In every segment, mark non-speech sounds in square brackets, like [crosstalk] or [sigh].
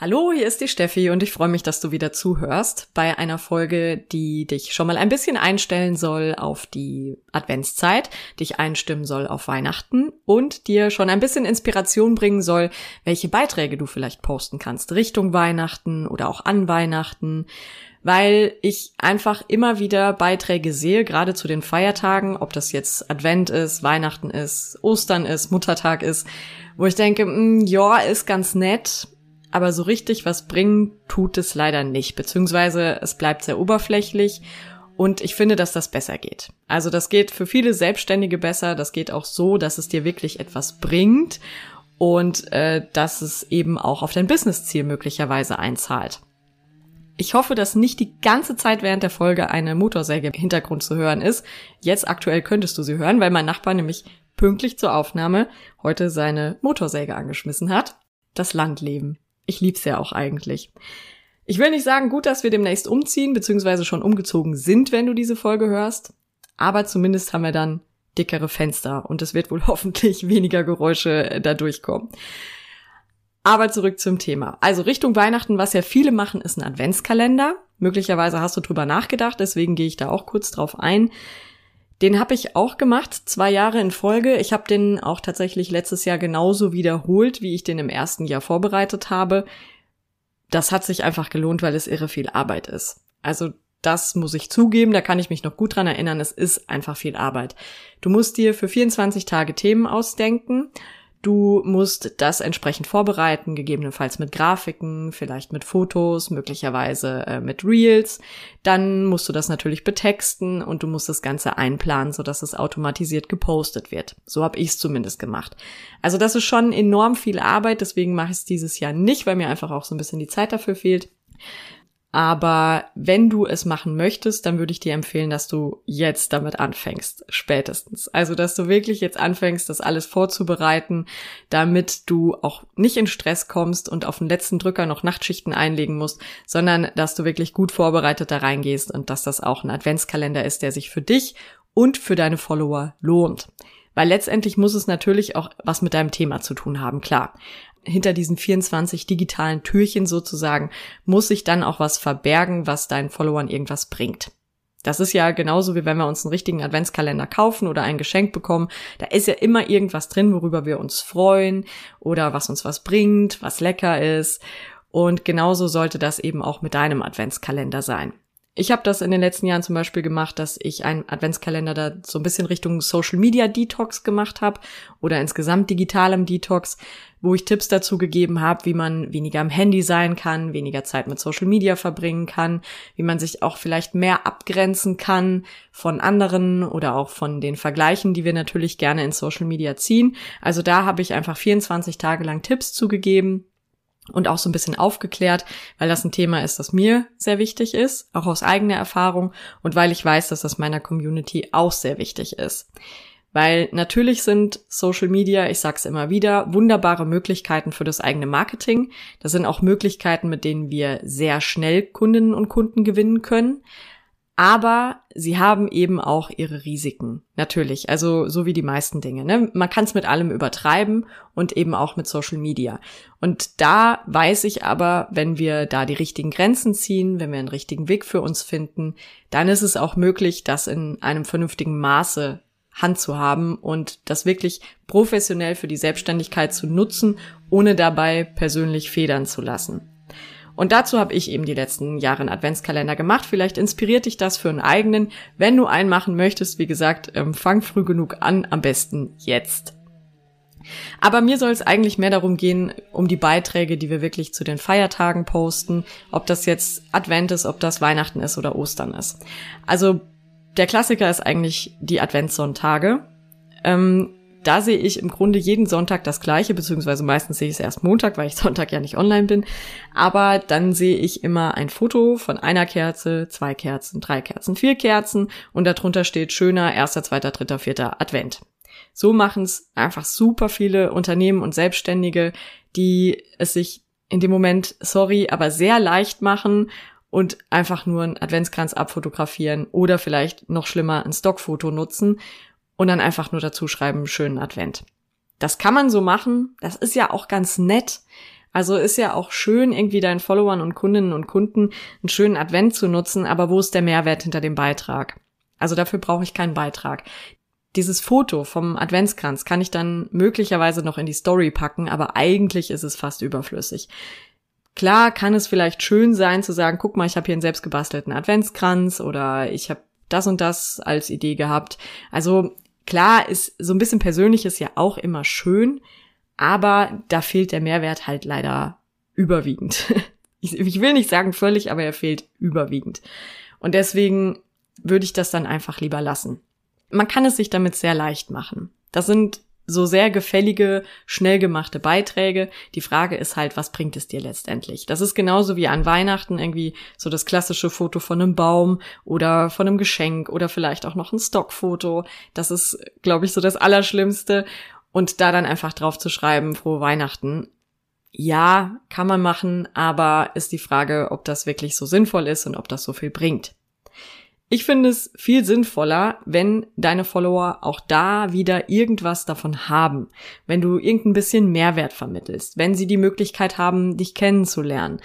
Hallo, hier ist die Steffi und ich freue mich, dass du wieder zuhörst bei einer Folge, die dich schon mal ein bisschen einstellen soll auf die Adventszeit, dich einstimmen soll auf Weihnachten und dir schon ein bisschen Inspiration bringen soll, welche Beiträge du vielleicht posten kannst Richtung Weihnachten oder auch an Weihnachten weil ich einfach immer wieder Beiträge sehe, gerade zu den Feiertagen, ob das jetzt Advent ist, Weihnachten ist, Ostern ist, Muttertag ist, wo ich denke, mh, hm, ja, ist ganz nett, aber so richtig was bringen tut es leider nicht, beziehungsweise es bleibt sehr oberflächlich und ich finde, dass das besser geht. Also das geht für viele Selbstständige besser, das geht auch so, dass es dir wirklich etwas bringt und äh, dass es eben auch auf dein Businessziel möglicherweise einzahlt. Ich hoffe, dass nicht die ganze Zeit während der Folge eine Motorsäge im Hintergrund zu hören ist. Jetzt aktuell könntest du sie hören, weil mein Nachbar nämlich pünktlich zur Aufnahme heute seine Motorsäge angeschmissen hat. Das Landleben. Ich lieb's ja auch eigentlich. Ich will nicht sagen, gut, dass wir demnächst umziehen, beziehungsweise schon umgezogen sind, wenn du diese Folge hörst. Aber zumindest haben wir dann dickere Fenster und es wird wohl [laughs] hoffentlich weniger Geräusche äh, da durchkommen. Aber zurück zum Thema. Also Richtung Weihnachten, was ja viele machen, ist ein Adventskalender. Möglicherweise hast du drüber nachgedacht, deswegen gehe ich da auch kurz drauf ein. Den habe ich auch gemacht, zwei Jahre in Folge. Ich habe den auch tatsächlich letztes Jahr genauso wiederholt, wie ich den im ersten Jahr vorbereitet habe. Das hat sich einfach gelohnt, weil es irre viel Arbeit ist. Also das muss ich zugeben, da kann ich mich noch gut dran erinnern, es ist einfach viel Arbeit. Du musst dir für 24 Tage Themen ausdenken Du musst das entsprechend vorbereiten, gegebenenfalls mit Grafiken, vielleicht mit Fotos, möglicherweise äh, mit Reels. Dann musst du das natürlich betexten und du musst das Ganze einplanen, sodass es automatisiert gepostet wird. So habe ich es zumindest gemacht. Also das ist schon enorm viel Arbeit, deswegen mache ich es dieses Jahr nicht, weil mir einfach auch so ein bisschen die Zeit dafür fehlt. Aber wenn du es machen möchtest, dann würde ich dir empfehlen, dass du jetzt damit anfängst, spätestens. Also, dass du wirklich jetzt anfängst, das alles vorzubereiten, damit du auch nicht in Stress kommst und auf den letzten Drücker noch Nachtschichten einlegen musst, sondern dass du wirklich gut vorbereitet da reingehst und dass das auch ein Adventskalender ist, der sich für dich und für deine Follower lohnt. Weil letztendlich muss es natürlich auch was mit deinem Thema zu tun haben, klar hinter diesen 24 digitalen Türchen sozusagen muss sich dann auch was verbergen, was deinen Followern irgendwas bringt. Das ist ja genauso wie wenn wir uns einen richtigen Adventskalender kaufen oder ein Geschenk bekommen. Da ist ja immer irgendwas drin, worüber wir uns freuen oder was uns was bringt, was lecker ist. Und genauso sollte das eben auch mit deinem Adventskalender sein. Ich habe das in den letzten Jahren zum Beispiel gemacht, dass ich einen Adventskalender da so ein bisschen Richtung Social Media Detox gemacht habe oder insgesamt digitalem Detox, wo ich Tipps dazu gegeben habe, wie man weniger am Handy sein kann, weniger Zeit mit Social Media verbringen kann, wie man sich auch vielleicht mehr abgrenzen kann von anderen oder auch von den Vergleichen, die wir natürlich gerne in Social Media ziehen. Also da habe ich einfach 24 Tage lang Tipps zugegeben, und auch so ein bisschen aufgeklärt, weil das ein Thema ist, das mir sehr wichtig ist, auch aus eigener Erfahrung und weil ich weiß, dass das meiner Community auch sehr wichtig ist. Weil natürlich sind Social Media, ich sag's immer wieder, wunderbare Möglichkeiten für das eigene Marketing. Das sind auch Möglichkeiten, mit denen wir sehr schnell Kundinnen und Kunden gewinnen können. Aber sie haben eben auch ihre Risiken. Natürlich. Also so wie die meisten Dinge. Ne? Man kann es mit allem übertreiben und eben auch mit Social Media. Und da weiß ich aber, wenn wir da die richtigen Grenzen ziehen, wenn wir einen richtigen Weg für uns finden, dann ist es auch möglich, das in einem vernünftigen Maße Hand zu haben und das wirklich professionell für die Selbstständigkeit zu nutzen, ohne dabei persönlich federn zu lassen. Und dazu habe ich eben die letzten Jahre einen Adventskalender gemacht. Vielleicht inspiriert dich das für einen eigenen. Wenn du einen machen möchtest, wie gesagt, ähm, fang früh genug an, am besten jetzt. Aber mir soll es eigentlich mehr darum gehen, um die Beiträge, die wir wirklich zu den Feiertagen posten, ob das jetzt Advent ist, ob das Weihnachten ist oder Ostern ist. Also der Klassiker ist eigentlich die Adventssonntage. Ähm, da sehe ich im Grunde jeden Sonntag das gleiche, beziehungsweise meistens sehe ich es erst Montag, weil ich [laughs] Sonntag ja nicht online bin. Aber dann sehe ich immer ein Foto von einer Kerze, zwei Kerzen, drei Kerzen, vier Kerzen und darunter steht schöner erster, zweiter, dritter, vierter Advent. So machen es einfach super viele Unternehmen und Selbstständige, die es sich in dem Moment, sorry, aber sehr leicht machen und einfach nur einen Adventskranz abfotografieren oder vielleicht noch schlimmer ein Stockfoto nutzen und dann einfach nur dazu schreiben, schönen Advent. Das kann man so machen. Das ist ja auch ganz nett. Also ist ja auch schön, irgendwie deinen Followern und Kundinnen und Kunden einen schönen Advent zu nutzen, aber wo ist der Mehrwert hinter dem Beitrag? Also dafür brauche ich keinen Beitrag. Dieses Foto vom Adventskranz kann ich dann möglicherweise noch in die Story packen, aber eigentlich ist es fast überflüssig. Klar kann es vielleicht schön sein zu sagen, guck mal, ich habe hier einen selbstgebastelten Adventskranz oder ich habe das und das als Idee gehabt. Also klar ist so ein bisschen Persönliches ja auch immer schön, aber da fehlt der Mehrwert halt leider überwiegend. [laughs] Ich, ich will nicht sagen völlig, aber er fehlt überwiegend. Und deswegen würde ich das dann einfach lieber lassen. Man kann es sich damit sehr leicht machen. Das sind so sehr gefällige, schnell gemachte Beiträge. Die Frage ist halt, was bringt es dir letztendlich? Das ist genauso wie an Weihnachten irgendwie so das klassische Foto von einem Baum oder von einem Geschenk oder vielleicht auch noch ein Stockfoto. Das ist, glaube ich, so das Allerschlimmste. Und da dann einfach drauf zu schreiben, frohe Weihnachten. Ja, kann man machen, aber ist die Frage, ob das wirklich so sinnvoll ist und ob das so viel bringt. Ich finde es viel sinnvoller, wenn deine Follower auch da wieder irgendwas davon haben, wenn du irgendein bisschen Mehrwert vermittelst, wenn sie die Möglichkeit haben, dich kennenzulernen.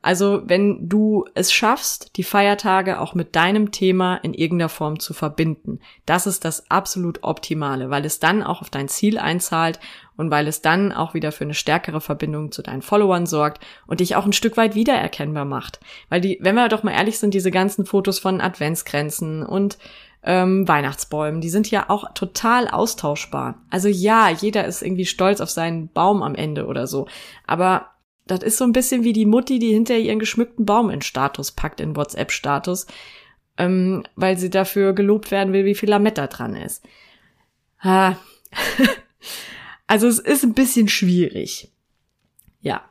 Also wenn du es schaffst, die Feiertage auch mit deinem Thema in irgendeiner Form zu verbinden, das ist das absolut Optimale, weil es dann auch auf dein Ziel einzahlt und weil es dann auch wieder für eine stärkere Verbindung zu deinen Followern sorgt und dich auch ein Stück weit wiedererkennbar macht. Weil die, wenn wir doch mal ehrlich sind, diese ganzen Fotos von Adventsgrenzen und ähm, Weihnachtsbäumen, die sind ja auch total austauschbar. Also ja, jeder ist irgendwie stolz auf seinen Baum am Ende oder so. Aber das ist so ein bisschen wie die Mutti, die hinter ihren geschmückten Baum in Status packt, in WhatsApp-Status, ähm, weil sie dafür gelobt werden will, wie viel Lametta dran ist. Ha. [laughs] Also es ist ein bisschen schwierig. Ja.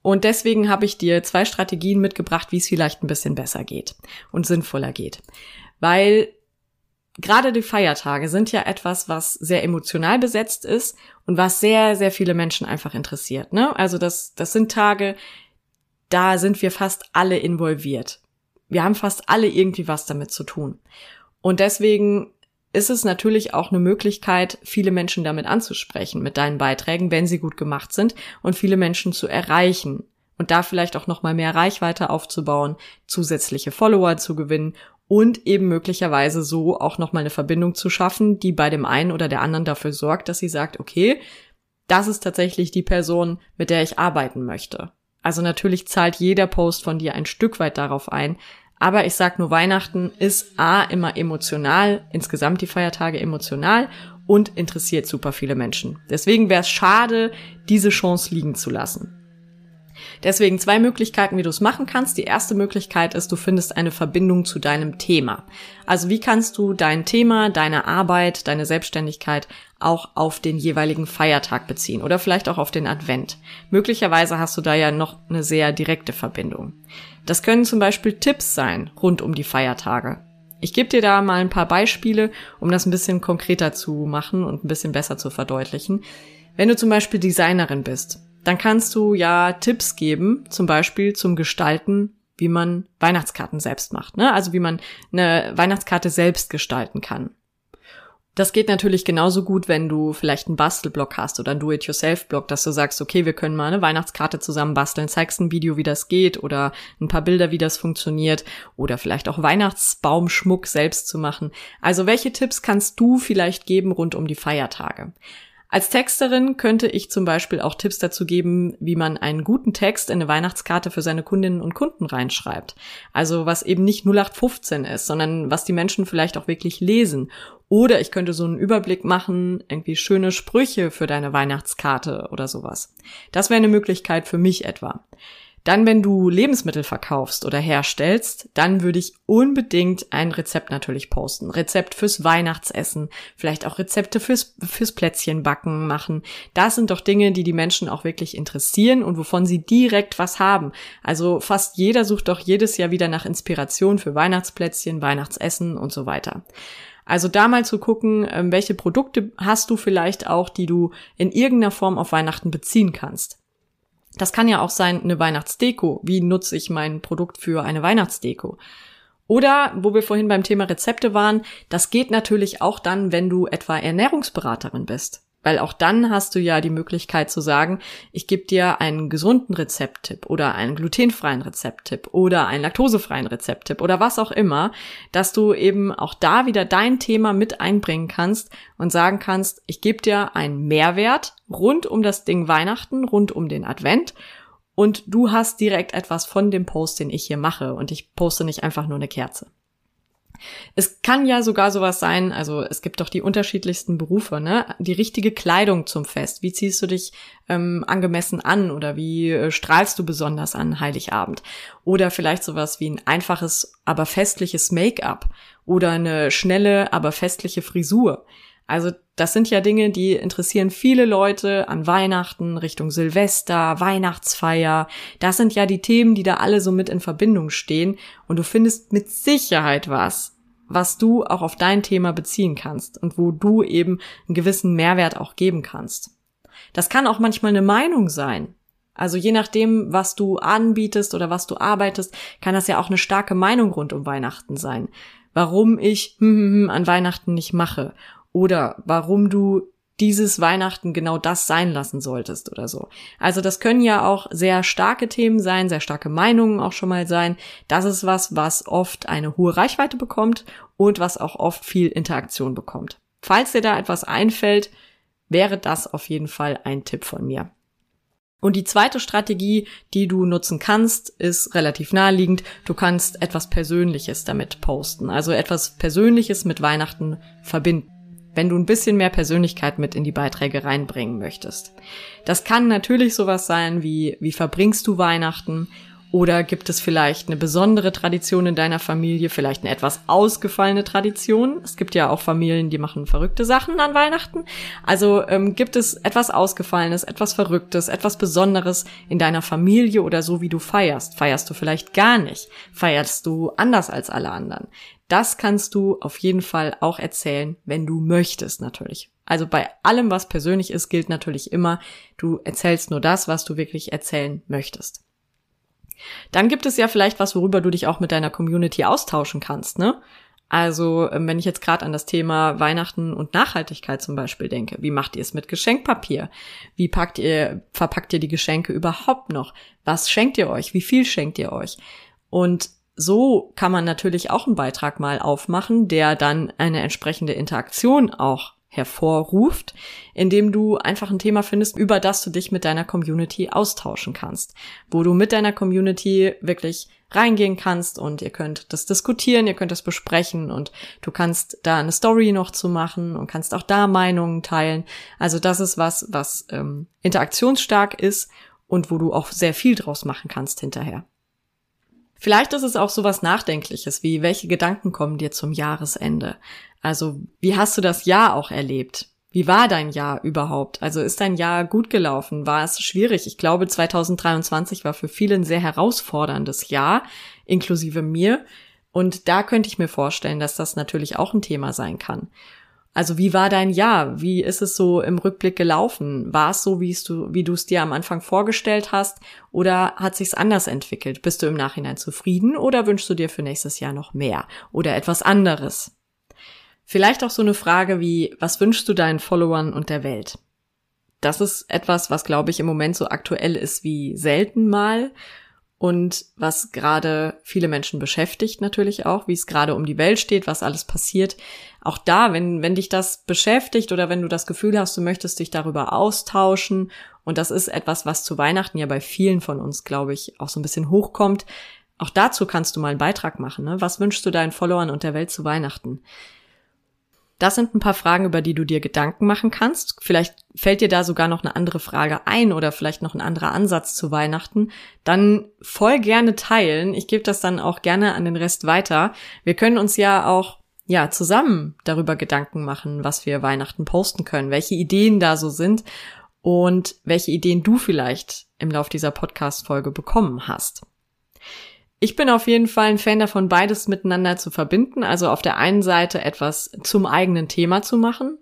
Und deswegen habe ich dir zwei Strategien mitgebracht, wie es vielleicht ein bisschen besser geht und sinnvoller geht. Weil gerade die Feiertage sind ja etwas, was sehr emotional besetzt ist und was sehr, sehr viele Menschen einfach interessiert. Ne? Also das, das sind Tage, da sind wir fast alle involviert. Wir haben fast alle irgendwie was damit zu tun. Und deswegen ist es natürlich auch eine Möglichkeit, viele Menschen damit anzusprechen mit deinen Beiträgen, wenn sie gut gemacht sind und viele Menschen zu erreichen und da vielleicht auch noch mal mehr Reichweite aufzubauen, zusätzliche Follower zu gewinnen und eben möglicherweise so auch noch mal eine Verbindung zu schaffen, die bei dem einen oder der anderen dafür sorgt, dass sie sagt, okay, das ist tatsächlich die Person, mit der ich arbeiten möchte. Also natürlich zahlt jeder Post von dir ein Stück weit darauf ein, aber ich sag nur, Weihnachten ist A immer emotional, insgesamt die Feiertage emotional und interessiert super viele Menschen. Deswegen wäre es schade, diese Chance liegen zu lassen. Deswegen zwei Möglichkeiten, wie du es machen kannst. Die erste Möglichkeit ist, du findest eine Verbindung zu deinem Thema. Also wie kannst du dein Thema, deine Arbeit, deine Selbstständigkeit auch auf den jeweiligen Feiertag beziehen oder vielleicht auch auf den Advent. Möglicherweise hast du da ja noch eine sehr direkte Verbindung. Das können zum Beispiel Tipps sein rund um die Feiertage. Ich gebe dir da mal ein paar Beispiele, um das ein bisschen konkreter zu machen und ein bisschen besser zu verdeutlichen. Wenn du zum Beispiel Designerin bist, dann kannst du ja Tipps geben, zum Beispiel zum Gestalten, wie man Weihnachtskarten selbst macht. Ne? Also wie man eine Weihnachtskarte selbst gestalten kann. Das geht natürlich genauso gut, wenn du vielleicht einen Bastelblock hast oder einen Do-it-yourself-Blog, dass du sagst, okay, wir können mal eine Weihnachtskarte zusammen basteln, zeigst ein Video, wie das geht oder ein paar Bilder, wie das funktioniert oder vielleicht auch Weihnachtsbaumschmuck selbst zu machen. Also welche Tipps kannst du vielleicht geben rund um die Feiertage? Als Texterin könnte ich zum Beispiel auch Tipps dazu geben, wie man einen guten Text in eine Weihnachtskarte für seine Kundinnen und Kunden reinschreibt. Also was eben nicht 0815 ist, sondern was die Menschen vielleicht auch wirklich lesen. Oder ich könnte so einen Überblick machen, irgendwie schöne Sprüche für deine Weihnachtskarte oder sowas. Das wäre eine Möglichkeit für mich etwa. Dann, wenn du Lebensmittel verkaufst oder herstellst, dann würde ich unbedingt ein Rezept natürlich posten. Rezept fürs Weihnachtsessen, vielleicht auch Rezepte fürs, fürs Plätzchenbacken machen. Das sind doch Dinge, die die Menschen auch wirklich interessieren und wovon sie direkt was haben. Also fast jeder sucht doch jedes Jahr wieder nach Inspiration für Weihnachtsplätzchen, Weihnachtsessen und so weiter. Also da mal zu gucken, ähm, welche Produkte hast du vielleicht auch, die du in irgendeiner Form auf Weihnachten beziehen kannst. Das kann ja auch sein eine Weihnachtsdeko. Wie nutze ich mein Produkt für eine Weihnachtsdeko? Oder, wo wir vorhin beim Thema Rezepte waren, das geht natürlich auch dann, wenn du etwa Ernährungsberaterin bist. Weil auch dann hast du ja die Möglichkeit zu sagen, ich gebe dir einen gesunden Rezepttipp oder einen glutenfreien Rezepttipp oder einen laktosefreien Rezepttipp oder was auch immer, dass du eben auch da wieder dein Thema mit einbringen kannst und sagen kannst, ich gebe dir einen Mehrwert rund um das Ding Weihnachten, rund um den Advent und du hast direkt etwas von dem Post, den ich hier mache und ich poste nicht einfach nur eine Kerze. Es kann ja sogar sowas sein, also es gibt doch die unterschiedlichsten Berufe, ne? Die richtige Kleidung zum Fest. Wie ziehst du dich ähm, angemessen an oder wie äh, strahlst du besonders an Heiligabend? Oder vielleicht sowas wie ein einfaches, aber festliches Make-up oder eine schnelle, aber festliche Frisur. Also das sind ja Dinge, die interessieren viele Leute an Weihnachten, Richtung Silvester, Weihnachtsfeier. Das sind ja die Themen, die da alle so mit in Verbindung stehen. Und du findest mit Sicherheit was, was du auch auf dein Thema beziehen kannst und wo du eben einen gewissen Mehrwert auch geben kannst. Das kann auch manchmal eine Meinung sein. Also je nachdem, was du anbietest oder was du arbeitest, kann das ja auch eine starke Meinung rund um Weihnachten sein. Warum ich hm, hm, hm, an Weihnachten nicht mache oder warum du dieses Weihnachten genau das sein lassen solltest oder so. Also das können ja auch sehr starke Themen sein, sehr starke Meinungen auch schon mal sein. Das ist was, was oft eine hohe Reichweite bekommt und was auch oft viel Interaktion bekommt. Falls dir da etwas einfällt, wäre das auf jeden Fall ein Tipp von mir. Und die zweite Strategie, die du nutzen kannst, ist relativ naheliegend. Du kannst etwas Persönliches damit posten. Also etwas Persönliches mit Weihnachten verbinden wenn du ein bisschen mehr Persönlichkeit mit in die Beiträge reinbringen möchtest. Das kann natürlich sowas sein wie, wie verbringst du Weihnachten? Oder gibt es vielleicht eine besondere Tradition in deiner Familie, vielleicht eine etwas ausgefallene Tradition? Es gibt ja auch Familien, die machen verrückte Sachen an Weihnachten. Also ähm, gibt es etwas Ausgefallenes, etwas Verrücktes, etwas Besonderes in deiner Familie oder so, wie du feierst? Feierst du vielleicht gar nicht? Feierst du anders als alle anderen? Das kannst du auf jeden Fall auch erzählen, wenn du möchtest natürlich. Also bei allem, was persönlich ist, gilt natürlich immer, du erzählst nur das, was du wirklich erzählen möchtest. Dann gibt es ja vielleicht was, worüber du dich auch mit deiner Community austauschen kannst, ne? Also, ähm, wenn ich jetzt gerade an das Thema Weihnachten und Nachhaltigkeit zum Beispiel denke, wie macht ihr es mit Geschenkpapier? Wie packt ihr, verpackt ihr die Geschenke überhaupt noch? Was schenkt ihr euch? Wie viel schenkt ihr euch? Und so kann man natürlich auch einen Beitrag mal aufmachen, der dann eine entsprechende Interaktion auch hervorruft, indem du einfach ein Thema findest, über das du dich mit deiner Community austauschen kannst, wo du mit deiner Community wirklich reingehen kannst und ihr könnt das diskutieren, ihr könnt das besprechen und du kannst da eine Story noch zu machen und kannst auch da Meinungen teilen. Also das ist was, was ähm, interaktionsstark ist und wo du auch sehr viel draus machen kannst hinterher. Vielleicht ist es auch sowas Nachdenkliches, wie welche Gedanken kommen dir zum Jahresende? Also, wie hast du das Jahr auch erlebt? Wie war dein Jahr überhaupt? Also ist dein Jahr gut gelaufen? War es schwierig? Ich glaube, 2023 war für viele ein sehr herausforderndes Jahr, inklusive mir. Und da könnte ich mir vorstellen, dass das natürlich auch ein Thema sein kann. Also wie war dein Jahr? Wie ist es so im Rückblick gelaufen? War es so, wie du, wie du es dir am Anfang vorgestellt hast? Oder hat sich's anders entwickelt? Bist du im Nachhinein zufrieden oder wünschst du dir für nächstes Jahr noch mehr oder etwas anderes? Vielleicht auch so eine Frage wie, was wünschst du deinen Followern und der Welt? Das ist etwas, was glaube ich im Moment so aktuell ist wie selten mal und was gerade viele Menschen beschäftigt natürlich auch, wie es gerade um die Welt steht, was alles passiert. Auch da, wenn, wenn dich das beschäftigt oder wenn du das Gefühl hast, du möchtest dich darüber austauschen und das ist etwas, was zu Weihnachten ja bei vielen von uns, glaube ich, auch so ein bisschen hochkommt, auch dazu kannst du mal einen Beitrag machen. Ne? Was wünschst du deinen Followern und der Welt zu Weihnachten? Das sind ein paar Fragen, über die du dir Gedanken machen kannst. Vielleicht fällt dir da sogar noch eine andere Frage ein oder vielleicht noch ein anderer Ansatz zu Weihnachten, dann voll gerne teilen. Ich gebe das dann auch gerne an den Rest weiter. Wir können uns ja auch ja, zusammen darüber Gedanken machen, was wir Weihnachten posten können, welche Ideen da so sind und welche Ideen du vielleicht im Lauf dieser Podcast-Folge bekommen hast. Ich bin auf jeden Fall ein Fan davon, beides miteinander zu verbinden. Also auf der einen Seite etwas zum eigenen Thema zu machen.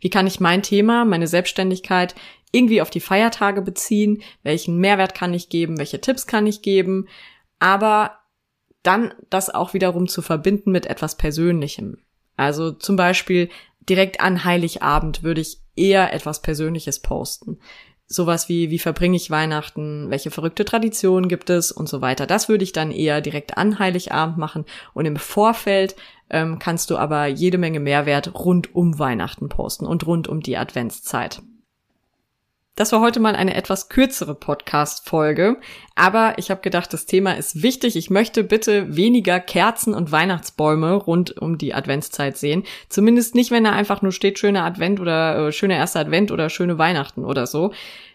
Wie kann ich mein Thema, meine Selbstständigkeit irgendwie auf die Feiertage beziehen? Welchen Mehrwert kann ich geben? Welche Tipps kann ich geben? Aber dann das auch wiederum zu verbinden mit etwas Persönlichem. Also zum Beispiel direkt an Heiligabend würde ich eher etwas Persönliches posten sowas wie, wie verbringe ich Weihnachten, welche verrückte Traditionen gibt es und so weiter. Das würde ich dann eher direkt an Heiligabend machen und im Vorfeld ähm, kannst du aber jede Menge Mehrwert rund um Weihnachten posten und rund um die Adventszeit. Das war heute mal eine etwas kürzere Podcast-Folge, aber ich habe gedacht, das Thema ist wichtig. Ich möchte bitte weniger Kerzen und Weihnachtsbäume rund um die Adventszeit sehen. Zumindest nicht, wenn da einfach nur steht schöner Advent oder äh, schöner erster Advent oder schöne Weihnachten oder so.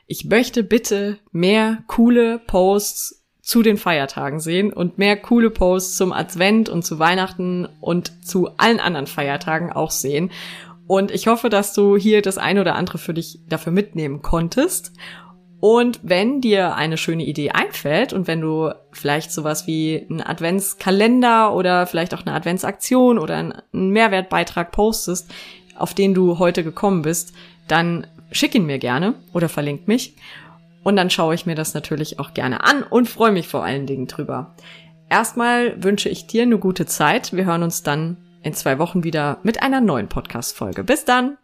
Ich möchte bitte mehr coole Posts zu den Feiertagen sehen und mehr coole Posts zum Advent und zu Weihnachten und zu allen anderen Feiertagen auch sehen. Und ich hoffe, dass du hier das eine oder andere für dich dafür mitnehmen konntest. Und wenn dir eine schöne Idee einfällt und wenn du vielleicht sowas wie einen Adventskalender oder vielleicht auch eine Adventsaktion oder einen Mehrwertbeitrag postest, auf den du heute gekommen bist, dann schick ihn mir gerne oder verlink mich. Und dann schaue ich mir das natürlich auch gerne an und freue mich vor allen Dingen drüber. Erstmal wünsche ich dir eine gute Zeit. Wir hören uns dann in zwei Wochen wieder mit einer neuen Podcast-Folge. Bis dann!